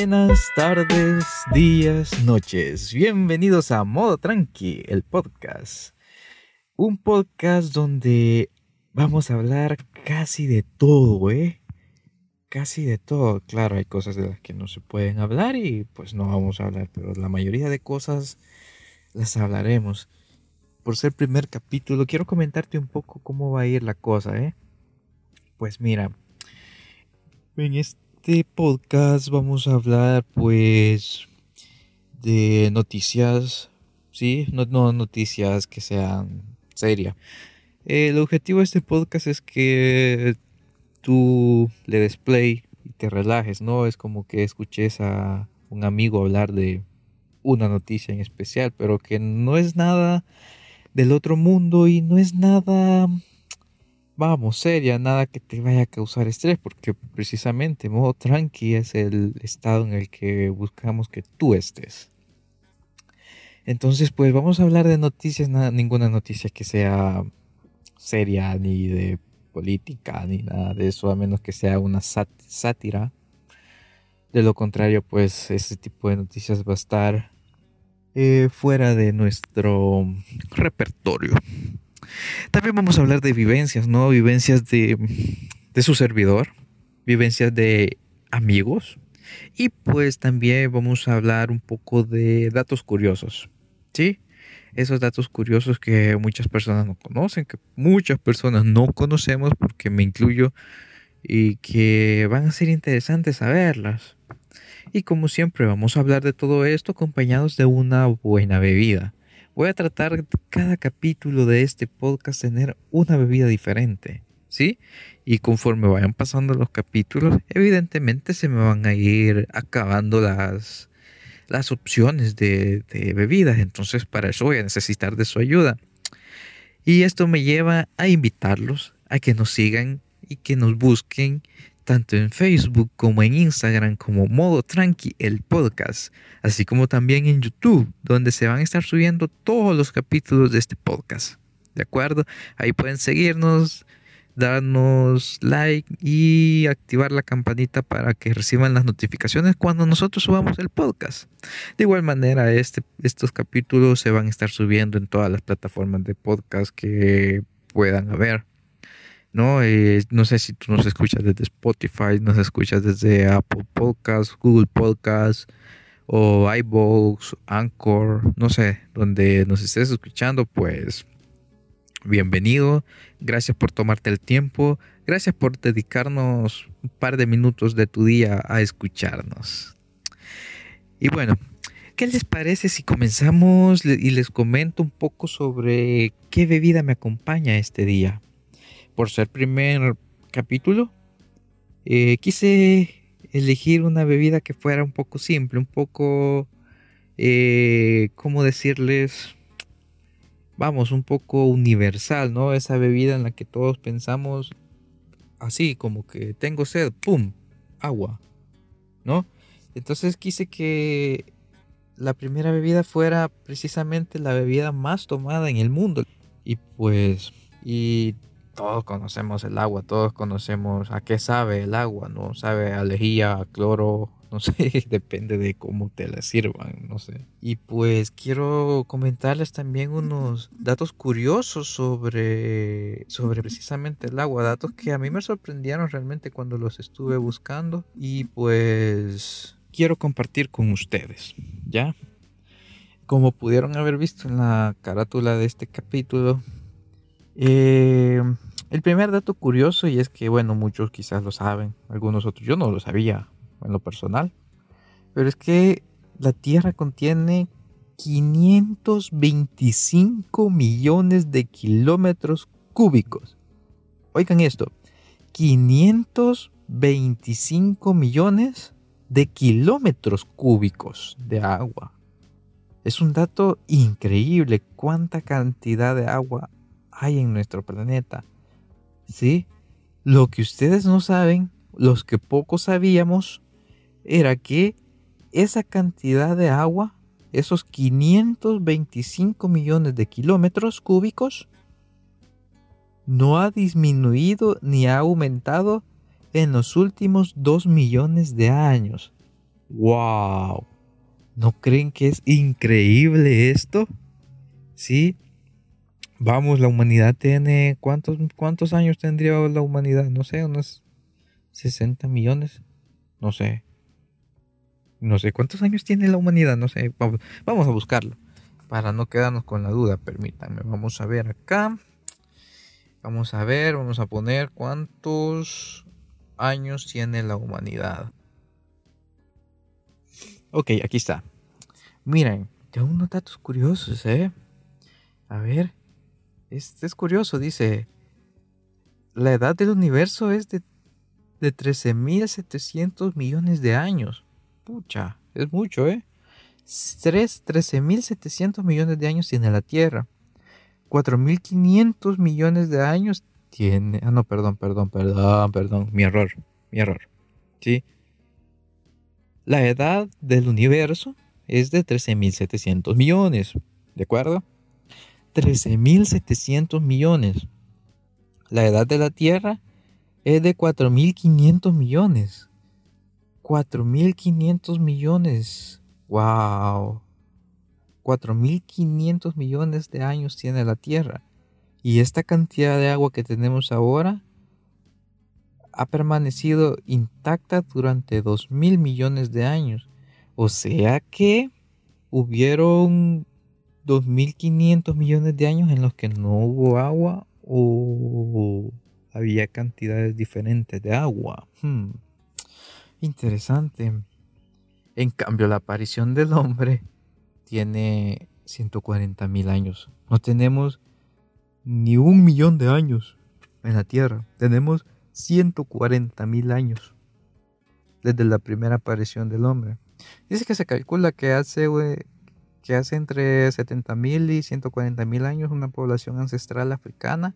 Buenas tardes, días, noches. Bienvenidos a Modo Tranqui, el podcast. Un podcast donde vamos a hablar casi de todo, ¿eh? Casi de todo. Claro, hay cosas de las que no se pueden hablar y pues no vamos a hablar, pero la mayoría de cosas las hablaremos. Por ser primer capítulo, quiero comentarte un poco cómo va a ir la cosa, ¿eh? Pues mira, en este podcast vamos a hablar pues de noticias, ¿sí? No, no noticias que sean serias. El objetivo de este podcast es que tú le des y te relajes, ¿no? Es como que escuches a un amigo hablar de una noticia en especial, pero que no es nada del otro mundo y no es nada, vamos, seria, nada que te vaya a causar estrés, porque precisamente modo tranqui es el estado en el que buscamos que tú estés. Entonces, pues vamos a hablar de noticias, nada, ninguna noticia que sea seria ni de política ni nada de eso, a menos que sea una sátira. De lo contrario, pues ese tipo de noticias va a estar eh, fuera de nuestro repertorio. También vamos a hablar de vivencias, ¿no? Vivencias de, de su servidor, vivencias de amigos. Y pues también vamos a hablar un poco de datos curiosos, ¿sí? Esos datos curiosos que muchas personas no conocen, que muchas personas no conocemos porque me incluyo y que van a ser interesantes saberlas. Y como siempre vamos a hablar de todo esto acompañados de una buena bebida. Voy a tratar cada capítulo de este podcast tener una bebida diferente, ¿sí? Y conforme vayan pasando los capítulos, evidentemente se me van a ir acabando las, las opciones de, de bebidas. Entonces para eso voy a necesitar de su ayuda. Y esto me lleva a invitarlos a que nos sigan y que nos busquen tanto en Facebook como en Instagram como Modo Tranqui el podcast, así como también en YouTube, donde se van a estar subiendo todos los capítulos de este podcast. ¿De acuerdo? Ahí pueden seguirnos, darnos like y activar la campanita para que reciban las notificaciones cuando nosotros subamos el podcast. De igual manera, este, estos capítulos se van a estar subiendo en todas las plataformas de podcast que puedan haber. ¿No? Eh, no sé si tú nos escuchas desde Spotify, nos escuchas desde Apple Podcasts, Google Podcasts o iVoox, Anchor, no sé, donde nos estés escuchando, pues bienvenido. Gracias por tomarte el tiempo. Gracias por dedicarnos un par de minutos de tu día a escucharnos. Y bueno, ¿qué les parece si comenzamos y les comento un poco sobre qué bebida me acompaña este día? Por ser primer capítulo, eh, quise elegir una bebida que fuera un poco simple, un poco, eh, ¿cómo decirles? Vamos, un poco universal, ¿no? Esa bebida en la que todos pensamos así, como que tengo sed, ¡pum! Agua, ¿no? Entonces quise que la primera bebida fuera precisamente la bebida más tomada en el mundo. Y pues, y todos conocemos el agua, todos conocemos a qué sabe el agua, ¿no? Sabe a lejía, a cloro, no sé, depende de cómo te la sirvan, no sé. Y pues quiero comentarles también unos datos curiosos sobre, sobre precisamente el agua, datos que a mí me sorprendieron realmente cuando los estuve buscando y pues quiero compartir con ustedes, ¿ya? Como pudieron haber visto en la carátula de este capítulo, eh, el primer dato curioso, y es que, bueno, muchos quizás lo saben, algunos otros, yo no lo sabía en lo personal, pero es que la Tierra contiene 525 millones de kilómetros cúbicos. Oigan esto, 525 millones de kilómetros cúbicos de agua. Es un dato increíble cuánta cantidad de agua hay en nuestro planeta. ¿sí? Lo que ustedes no saben, los que poco sabíamos, era que esa cantidad de agua, esos 525 millones de kilómetros cúbicos, no ha disminuido ni ha aumentado en los últimos 2 millones de años. ¡Wow! ¿No creen que es increíble esto? Sí. Vamos, la humanidad tiene. ¿Cuántos, cuántos años tendría la humanidad? No sé, unos 60 millones. No sé. No sé cuántos años tiene la humanidad. No sé. Vamos a buscarlo. Para no quedarnos con la duda, permítanme. Vamos a ver acá. Vamos a ver, vamos a poner cuántos años tiene la humanidad. Ok, aquí está. Miren, tengo unos datos curiosos, ¿eh? A ver, este es curioso, dice. La edad del universo es de, de 13.700 millones de años. Pucha, es mucho, ¿eh? 13.700 millones de años tiene la Tierra. 4.500 millones de años tiene... Ah, no, perdón, perdón, perdón, perdón. Mi error, mi error. ¿Sí? La edad del universo es de 13.700 millones. ¿De acuerdo? 13.700 millones. La edad de la Tierra es de 4.500 millones. 4.500 millones. ¡Wow! 4.500 millones de años tiene la Tierra. Y esta cantidad de agua que tenemos ahora ha permanecido intacta durante 2.000 millones de años. O sea que hubieron 2.500 millones de años en los que no hubo agua o había cantidades diferentes de agua. Hmm. Interesante. En cambio, la aparición del hombre tiene 140 mil años. No tenemos ni un millón de años en la Tierra. Tenemos 140 mil años desde la primera aparición del hombre. Dice que se calcula que hace, que hace entre 70 mil y 140 mil años una población ancestral africana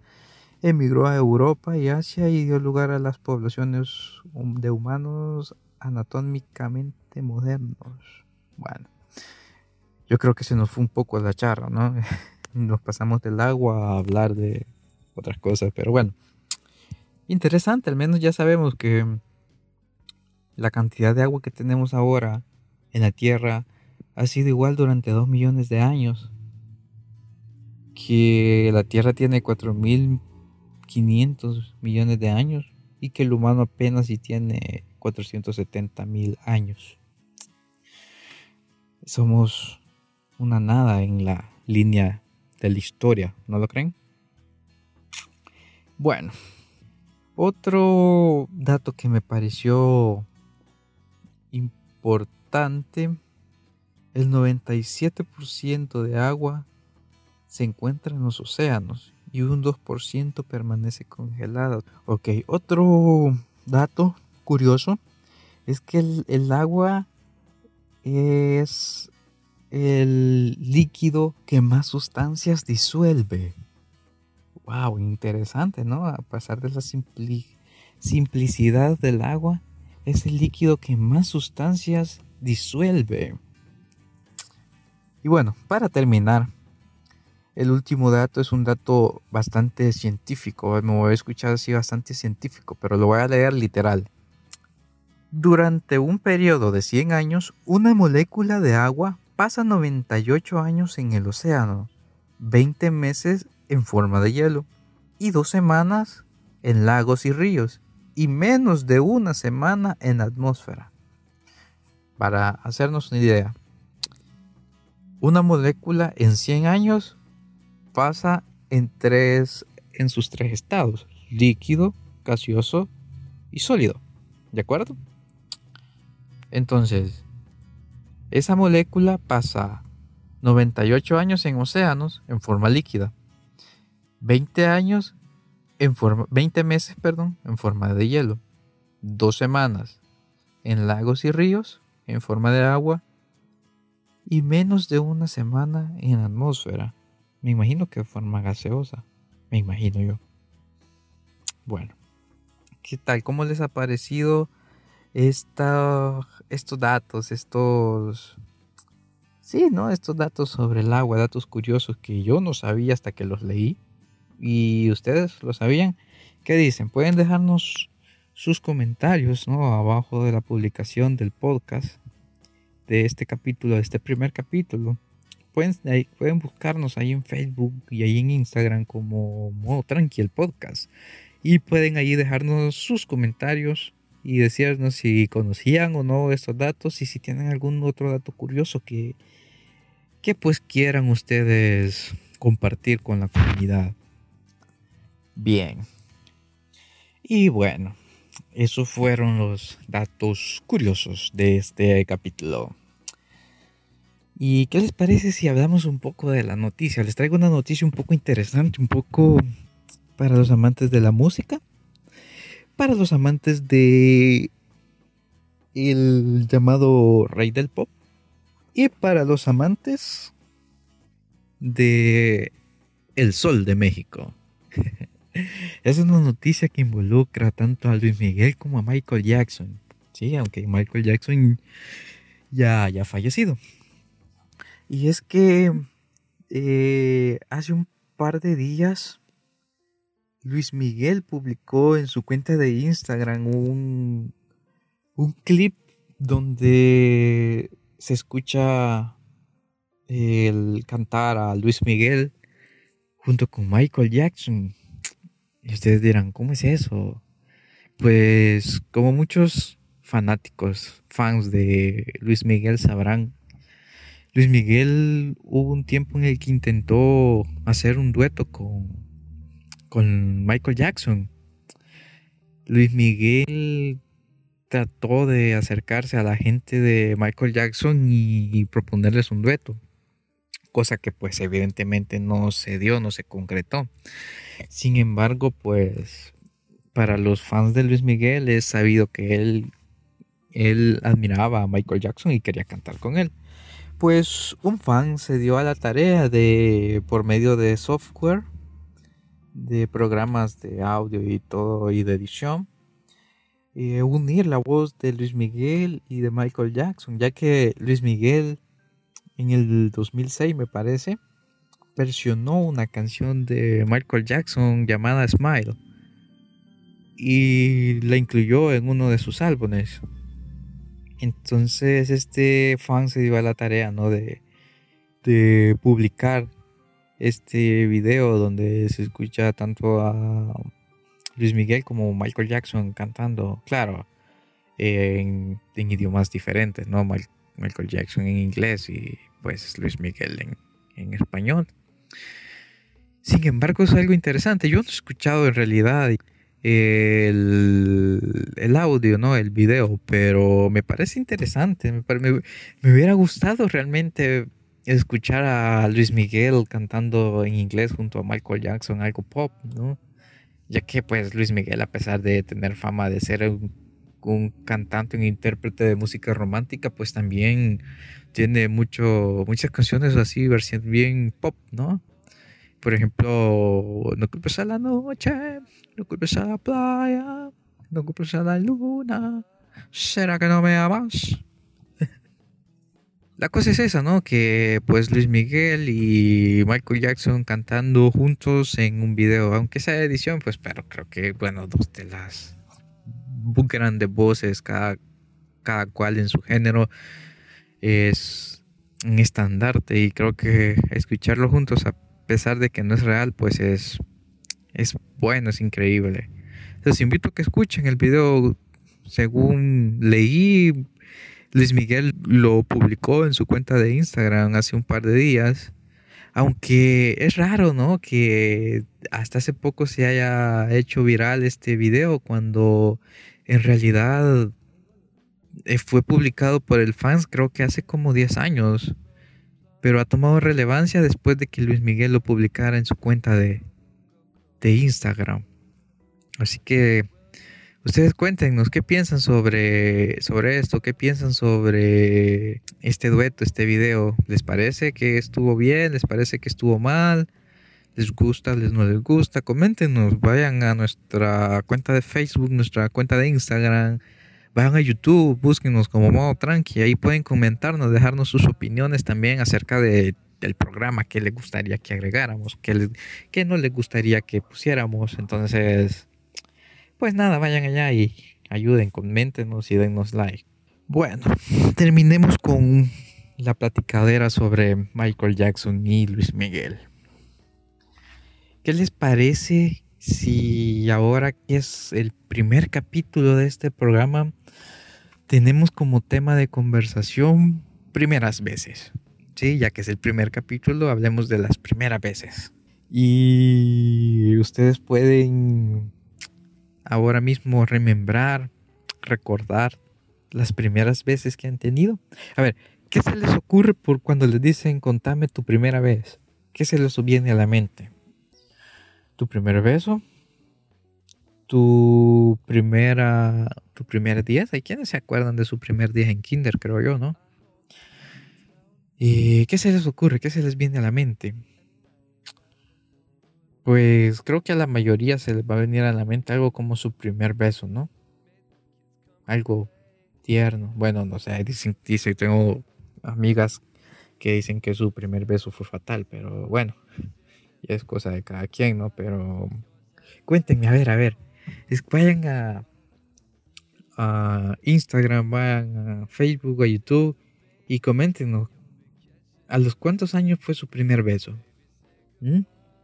emigró a Europa y Asia y dio lugar a las poblaciones de humanos anatómicamente modernos. Bueno, yo creo que se nos fue un poco la charra, ¿no? Nos pasamos del agua a hablar de otras cosas, pero bueno, interesante, al menos ya sabemos que la cantidad de agua que tenemos ahora en la Tierra ha sido igual durante dos millones de años, que la Tierra tiene 4.500 millones de años y que el humano apenas si tiene 470 mil años. Somos una nada en la línea de la historia, ¿no lo creen? Bueno, otro dato que me pareció importante, el 97% de agua se encuentra en los océanos y un 2% permanece congelado. Ok, otro dato curioso es que el, el agua es el líquido que más sustancias disuelve. Wow, interesante, ¿no? A pesar de la simplicidad del agua, es el líquido que más sustancias disuelve. Y bueno, para terminar, el último dato es un dato bastante científico. Me voy a escuchar así bastante científico, pero lo voy a leer literal. Durante un periodo de 100 años, una molécula de agua pasa 98 años en el océano, 20 meses en forma de hielo y dos semanas en lagos y ríos y menos de una semana en la atmósfera. Para hacernos una idea, una molécula en 100 años pasa en, tres, en sus tres estados, líquido, gaseoso y sólido. ¿De acuerdo? Entonces, esa molécula pasa 98 años en océanos en forma líquida, 20 años en forma, 20 meses, perdón, en forma de hielo, dos semanas en lagos y ríos en forma de agua y menos de una semana en atmósfera. Me imagino que forma gaseosa, me imagino yo. Bueno, ¿qué tal? ¿Cómo les ha parecido? esta, estos datos, estos... Sí, ¿no? Estos datos sobre el agua, datos curiosos que yo no sabía hasta que los leí. Y ustedes lo sabían. ¿Qué dicen? Pueden dejarnos sus comentarios, ¿no? Abajo de la publicación del podcast. De este capítulo, de este primer capítulo, pueden, pueden buscarnos ahí en Facebook y ahí en Instagram como Modo Tranqui el podcast. Y pueden ahí dejarnos sus comentarios y decirnos si conocían o no estos datos y si tienen algún otro dato curioso que, que pues quieran ustedes compartir con la comunidad. Bien. Y bueno, esos fueron los datos curiosos de este capítulo. ¿Y qué les parece si hablamos un poco de la noticia? Les traigo una noticia un poco interesante, un poco para los amantes de la música, para los amantes de el llamado rey del pop y para los amantes de el sol de México. es una noticia que involucra tanto a Luis Miguel como a Michael Jackson. Sí, aunque Michael Jackson ya ha fallecido. Y es que eh, hace un par de días Luis Miguel publicó en su cuenta de Instagram un, un clip donde se escucha el cantar a Luis Miguel junto con Michael Jackson. Y ustedes dirán, ¿cómo es eso? Pues como muchos fanáticos, fans de Luis Miguel sabrán, Luis Miguel hubo un tiempo en el que intentó hacer un dueto con, con Michael Jackson. Luis Miguel trató de acercarse a la gente de Michael Jackson y proponerles un dueto cosa que pues evidentemente no se dio, no se concretó. Sin embargo, pues para los fans de Luis Miguel es sabido que él, él admiraba a Michael Jackson y quería cantar con él. Pues un fan se dio a la tarea de, por medio de software, de programas de audio y todo y de edición, eh, unir la voz de Luis Miguel y de Michael Jackson, ya que Luis Miguel en el 2006 me parece, versionó una canción de Michael Jackson llamada Smile y la incluyó en uno de sus álbumes. Entonces este fan se dio a la tarea ¿no? de, publicar este video donde se escucha tanto a Luis Miguel como Michael Jackson cantando, claro, en, en idiomas diferentes, ¿no? Michael Jackson en inglés y pues Luis Miguel en, español. Sin embargo, es algo interesante. Yo no he escuchado en realidad el, audio, ¿no? El video, pero me parece interesante. Me, me, hubiera gustado realmente escuchar a Luis Miguel cantando en inglés junto a Michael Jackson, algo pop, ¿no? Ya que pues Luis Miguel, a pesar de tener fama de ser un un cantante, un intérprete de música romántica, pues también tiene mucho, muchas canciones así, versión bien pop, ¿no? Por ejemplo, No culpes a la noche, no culpes a la playa, no culpes a la luna, ¿será que no me amas? La cosa es esa, ¿no? Que pues Luis Miguel y Michael Jackson cantando juntos en un video, aunque sea edición, pues pero creo que, bueno, dos de las grandes voces, cada, cada cual en su género, es un estandarte y creo que escucharlo juntos a pesar de que no es real, pues es, es bueno, es increíble. Les invito a que escuchen el video. Según leí, Luis Miguel lo publicó en su cuenta de Instagram hace un par de días. Aunque es raro, ¿no? Que hasta hace poco se haya hecho viral este video cuando en realidad eh, fue publicado por el fans creo que hace como 10 años, pero ha tomado relevancia después de que Luis Miguel lo publicara en su cuenta de, de Instagram. Así que ustedes cuéntenos qué piensan sobre, sobre esto, qué piensan sobre este dueto, este video. ¿Les parece que estuvo bien? ¿Les parece que estuvo mal? Les gusta, les no les gusta, coméntenos, vayan a nuestra cuenta de Facebook, nuestra cuenta de Instagram, vayan a YouTube, búsquenos como modo tranqui, ahí pueden comentarnos, dejarnos sus opiniones también acerca de, del programa, que les gustaría que agregáramos, que, que no les gustaría que pusiéramos, entonces, pues nada, vayan allá y ayuden, coméntenos y dennos like. Bueno, terminemos con la platicadera sobre Michael Jackson y Luis Miguel. ¿Qué les parece si ahora que es el primer capítulo de este programa tenemos como tema de conversación primeras veces? Sí, ya que es el primer capítulo, hablemos de las primeras veces. Y ustedes pueden ahora mismo remembrar, recordar las primeras veces que han tenido. A ver, ¿qué se les ocurre por cuando les dicen contame tu primera vez? ¿Qué se les viene a la mente? ¿Tu primer beso? ¿Tu primera tu primer día? Hay quienes se acuerdan de su primer día en kinder, creo yo, ¿no? ¿Y qué se les ocurre? ¿Qué se les viene a la mente? Pues creo que a la mayoría se les va a venir a la mente algo como su primer beso, ¿no? Algo tierno. Bueno, no sé, dicen, dice, tengo amigas que dicen que su primer beso fue fatal, pero bueno, ya es cosa de cada quien, ¿no? Pero cuéntenme, a ver, a ver, vayan a, a Instagram, vayan a Facebook, a YouTube y coméntenos a los cuántos años fue su primer beso. ¿Mm?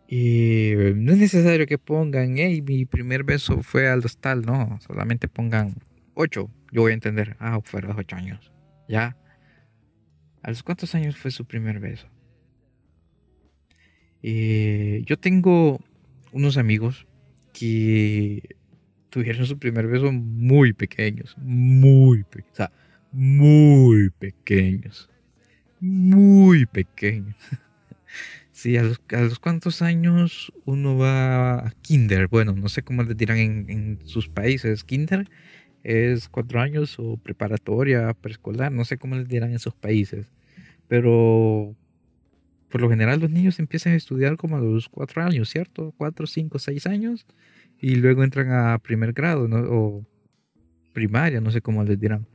Y no es necesario que pongan, hey, mi primer beso fue al hostal, no, solamente pongan 8, yo voy a entender, ah, fueron 8 años, ya. ¿A los cuántos años fue su primer beso? Eh, yo tengo unos amigos que tuvieron su primer beso muy pequeños, muy pequeños, o sea, muy pequeños, muy pequeños. Sí, a los, a los cuántos años uno va a kinder, bueno, no sé cómo le dirán en, en sus países, kinder es cuatro años o preparatoria, preescolar, no sé cómo les dirán en esos países, pero por lo general los niños empiezan a estudiar como a los cuatro años, ¿cierto? Cuatro, cinco, seis años y luego entran a primer grado ¿no? o primaria, no sé cómo les dirán.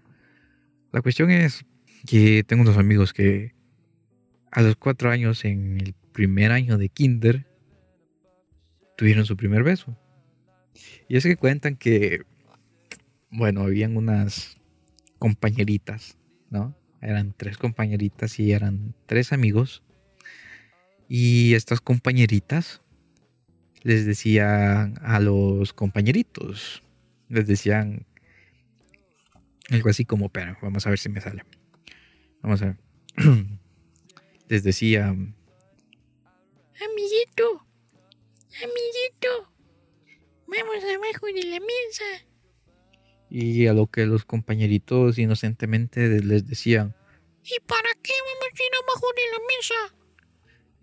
La cuestión es que tengo unos amigos que a los cuatro años en el primer año de kinder tuvieron su primer beso. Y es que cuentan que bueno, habían unas compañeritas, ¿no? Eran tres compañeritas y eran tres amigos. Y estas compañeritas les decían a los compañeritos, les decían algo así como, pero vamos a ver si me sale. Vamos a ver. les decía, amiguito, amiguito, vamos abajo de la mesa. Y a lo que los compañeritos inocentemente les decían, ¿y para qué vamos a ir abajo de la mesa?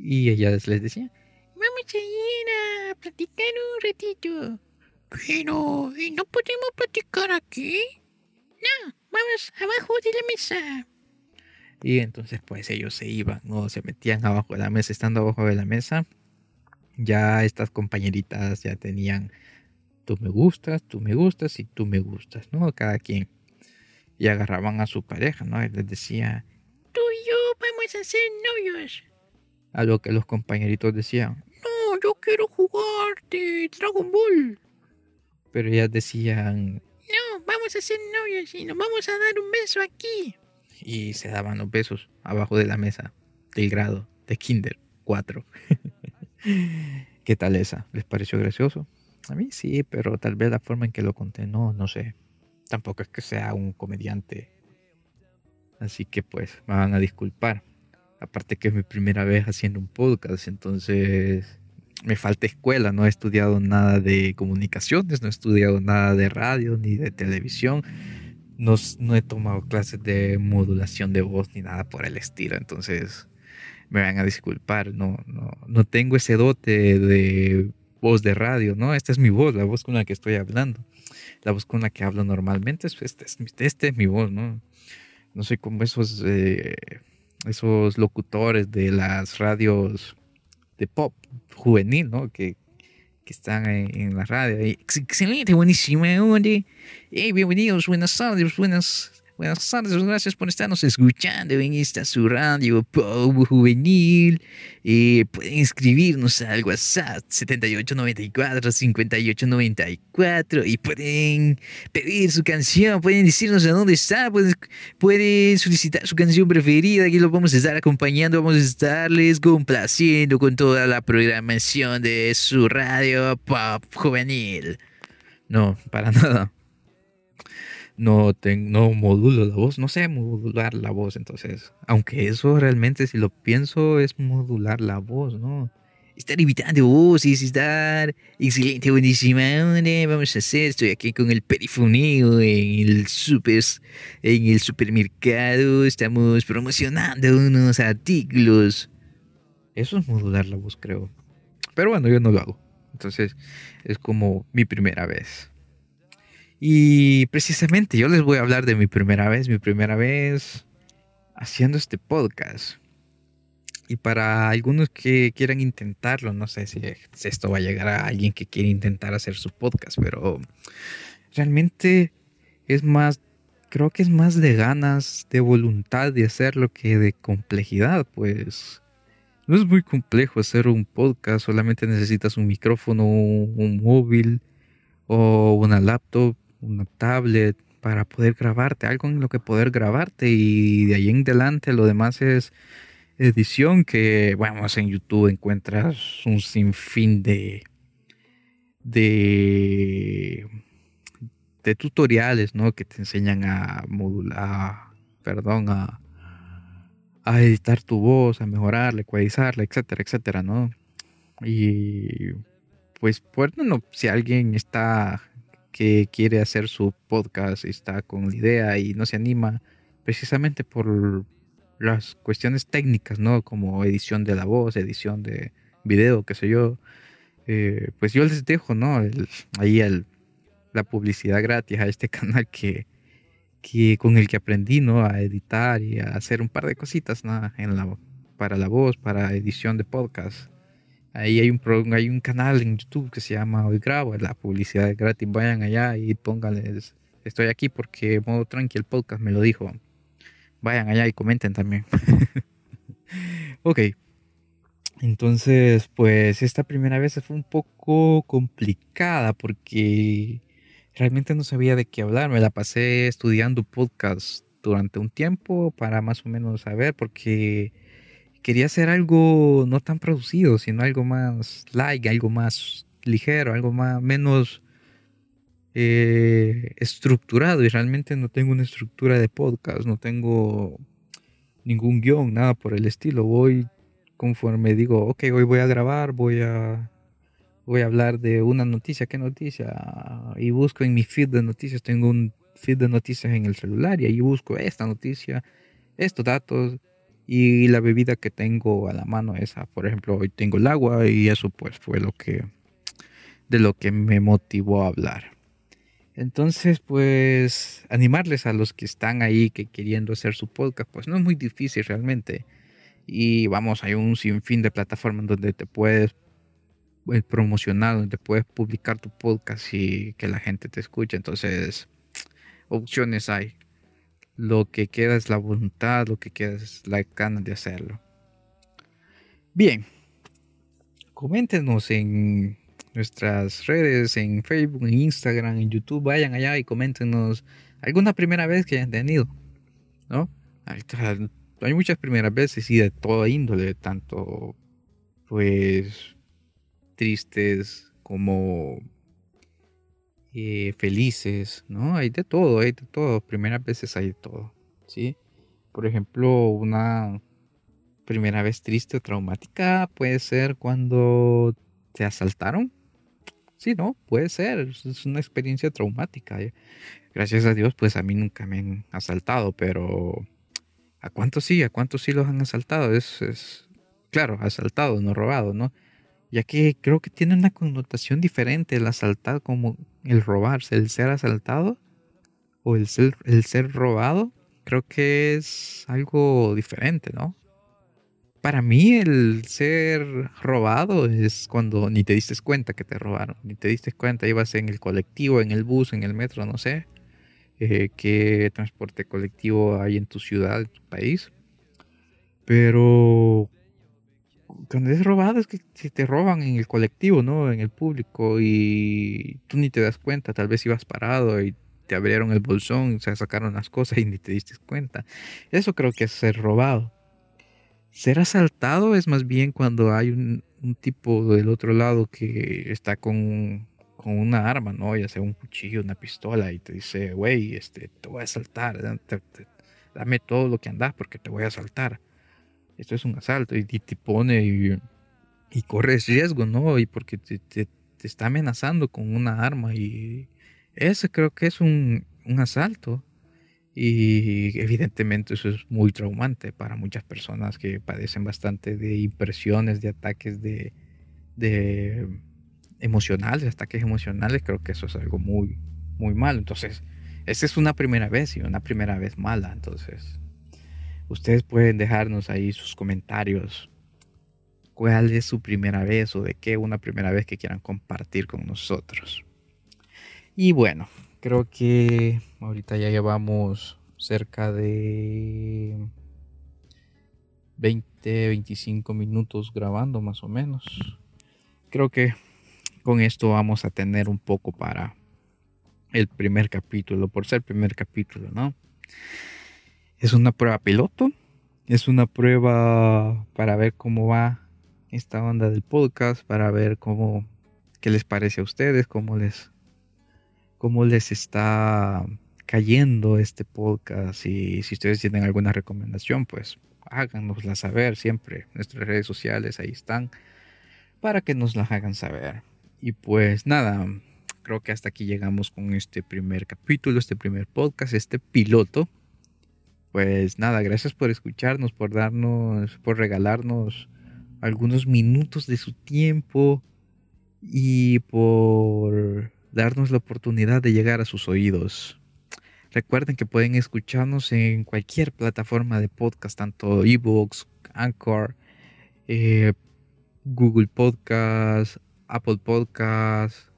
Y ellas les decían, vamos a ir a platicar un ratito. Pero, ¿y no podemos platicar aquí? No, vamos abajo de la mesa. Y entonces pues ellos se iban, ¿no? Se metían abajo de la mesa, estando abajo de la mesa. Ya estas compañeritas ya tenían tú me gustas, tú me gustas y tú me gustas, ¿no? Cada quien. Y agarraban a su pareja, ¿no? Y les decía, tú y yo vamos a ser novios. A lo que los compañeritos decían, no, yo quiero jugar de Dragon Ball. Pero ellas decían, no, vamos a ser novios y nos vamos a dar un beso aquí. Y se daban los besos abajo de la mesa del grado de Kinder 4. ¿Qué tal esa? ¿Les pareció gracioso? A mí sí, pero tal vez la forma en que lo conté, no, no sé. Tampoco es que sea un comediante. Así que pues me van a disculpar. Aparte que es mi primera vez haciendo un podcast, entonces me falta escuela, no he estudiado nada de comunicaciones, no he estudiado nada de radio ni de televisión, no, he tomado clases de modulación de voz ni nada por el estilo, entonces me van a disculpar, no, tengo ese dote de voz de radio, ¿no? Esta es mi voz, la voz con la que estoy hablando. La voz con la que hablo normalmente, esta es, este es mi voz, ¿no? No soy como esos, eh, esos locutores de las radios de pop juvenil, ¿no? Que, que están en, la radio. Excelente, buenísima, eh, bienvenidos, buenas tardes, buenas, buenas tardes, gracias por estarnos escuchando en esta su radio Pop Juvenil. Eh, pueden escribirnos al WhatsApp 7894-5894 y pueden pedir su canción, pueden decirnos de dónde está, pueden, pueden solicitar su canción preferida, aquí lo vamos a estar acompañando, vamos a estarles complaciendo con toda la programación de su radio Pop Juvenil. No, para nada no, no modulo la voz, no sé modular la voz, entonces, aunque eso realmente si lo pienso es modular la voz, ¿no? Estar evitando voces, estar excelente, buenísima, vamos a hacer, estoy aquí con el perifoneo en el super, en el supermercado, estamos promocionando unos artículos. Eso es modular la voz, creo. Pero bueno, yo no lo hago. Entonces, es como mi primera vez. Y precisamente yo les voy a hablar de mi primera vez, mi primera vez haciendo este podcast. Y para algunos que quieran intentarlo, no sé si esto va a llegar a alguien que quiere intentar hacer su podcast, pero realmente es más, creo que es más de ganas, de voluntad de hacerlo que de complejidad, pues no es muy complejo hacer un podcast, solamente necesitas un micrófono, un móvil o una laptop una tablet para poder grabarte, algo en lo que poder grabarte y de ahí en adelante lo demás es edición que, bueno, en YouTube encuentras un sinfín de, de, de tutoriales, ¿no? Que te enseñan a modular, perdón, a, a editar tu voz, a mejorarla, ecualizarla, etcétera, etcétera, ¿no? Y pues, bueno, si alguien está que quiere hacer su podcast, está con la idea y no se anima, precisamente por las cuestiones técnicas, ¿no? Como edición de la voz, edición de video, qué sé yo. Eh, pues yo les dejo, ¿no? ahí el, la publicidad gratis a este canal que, que con el que aprendí, ¿no? A editar y a hacer un par de cositas, para la voz, para edición de podcast. Ahí hay un, hay un canal en YouTube que se llama Hoy Grabo, la publicidad es gratis. Vayan allá y pónganles. Estoy aquí porque modo tranqui el podcast me lo dijo. Vayan allá y comenten también. ok. Entonces, pues esta primera vez fue un poco complicada porque realmente no sabía de qué hablar. Me la pasé estudiando podcast durante un tiempo para más o menos saber porque quería hacer algo no tan producido, sino algo más light, algo más ligero, algo más menos eh, estructurado. Y realmente no tengo una estructura de podcast, no tengo ningún guion, nada por el estilo. Voy conforme digo, ok, hoy voy a grabar, voy a voy a hablar de una noticia, ¿qué noticia? Y busco en mi feed de noticias, tengo un feed de noticias en el celular y ahí busco esta noticia, estos datos y la bebida que tengo a la mano esa por ejemplo hoy tengo el agua y eso pues fue lo que de lo que me motivó a hablar. Entonces pues animarles a los que están ahí que queriendo hacer su podcast pues no es muy difícil realmente. Y vamos hay un sinfín de plataformas donde te puedes eh, promocionar donde puedes publicar tu podcast y que la gente te escuche. Entonces opciones hay lo que queda es la voluntad, lo que queda es la ganas de hacerlo. Bien, coméntenos en nuestras redes, en Facebook, en Instagram, en YouTube, vayan allá y coméntenos alguna primera vez que hayan tenido, ¿no? Hay muchas primeras veces y de toda índole, tanto pues tristes como eh, felices, ¿no? Hay de todo, hay de todo. Primeras veces hay de todo, ¿sí? Por ejemplo, una primera vez triste o traumática puede ser cuando te asaltaron. Sí, ¿no? Puede ser. Es una experiencia traumática. ¿eh? Gracias a Dios, pues a mí nunca me han asaltado, pero ¿a cuántos sí? ¿A cuántos sí los han asaltado? Es, es claro, asaltado, no robado, ¿no? Ya que creo que tiene una connotación diferente el asaltar como el robarse, el ser asaltado o el ser, el ser robado, creo que es algo diferente, ¿no? Para mí el ser robado es cuando ni te diste cuenta que te robaron, ni te diste cuenta, ibas en el colectivo, en el bus, en el metro, no sé, eh, qué transporte colectivo hay en tu ciudad, en tu país. Pero cuando es robado es que si te roban en el colectivo, ¿no? En el público y tú ni te das cuenta, tal vez ibas parado y te abrieron el bolsón, se sacaron las cosas y ni te diste cuenta. Eso creo que es ser robado. Ser asaltado es más bien cuando hay un, tipo del otro lado que está con, con, una arma, ¿no? Ya sea un cuchillo, una pistola y te dice, güey, este, te voy a asaltar, dame todo lo que andas porque te voy a asaltar esto es un asalto y, te pone y, y, corres riesgo, ¿no? Y porque te, te, está amenazando con una arma y ese creo que es un, un asalto. Y evidentemente eso es muy traumante para muchas personas que padecen bastante de impresiones, de ataques de, de emocionales, ataques emocionales. Creo que eso es algo muy, muy malo. Entonces, esa es una primera vez y una primera vez mala. Entonces, Ustedes pueden dejarnos ahí sus comentarios. ¿Cuál es su primera vez o de qué una primera vez que quieran compartir con nosotros? Y bueno, creo que ahorita ya llevamos cerca de 20, 25 minutos grabando más o menos. Creo que con esto vamos a tener un poco para el primer capítulo, por ser primer capítulo, ¿no? Es una prueba piloto. Es una prueba para ver cómo va esta onda del podcast, para ver cómo, qué les parece a ustedes, cómo les, cómo les está cayendo este podcast. Y si ustedes tienen alguna recomendación, pues háganosla saber siempre. Nuestras redes sociales ahí están para que nos las hagan saber. Y pues nada, creo que hasta aquí llegamos con este primer capítulo, este primer podcast, este piloto pues nada, gracias por escucharnos, por darnos, por regalarnos algunos minutos de su tiempo y por darnos la oportunidad de llegar a sus oídos. Recuerden que pueden escucharnos en cualquier plataforma de podcast, tanto ebooks, Anchor, eh, Google Podcast, Apple Podcast,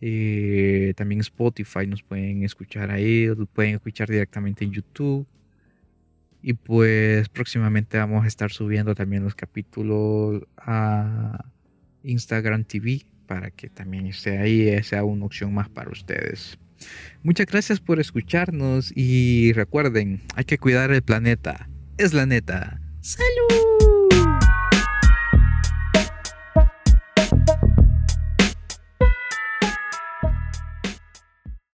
eh, también Spotify nos pueden escuchar ahí, pueden escuchar directamente en YouTube. Y pues próximamente vamos a estar subiendo también los capítulos a Instagram TV para que también esté ahí, sea una opción más para ustedes. Muchas gracias por escucharnos y recuerden, hay que cuidar el planeta. Es la neta.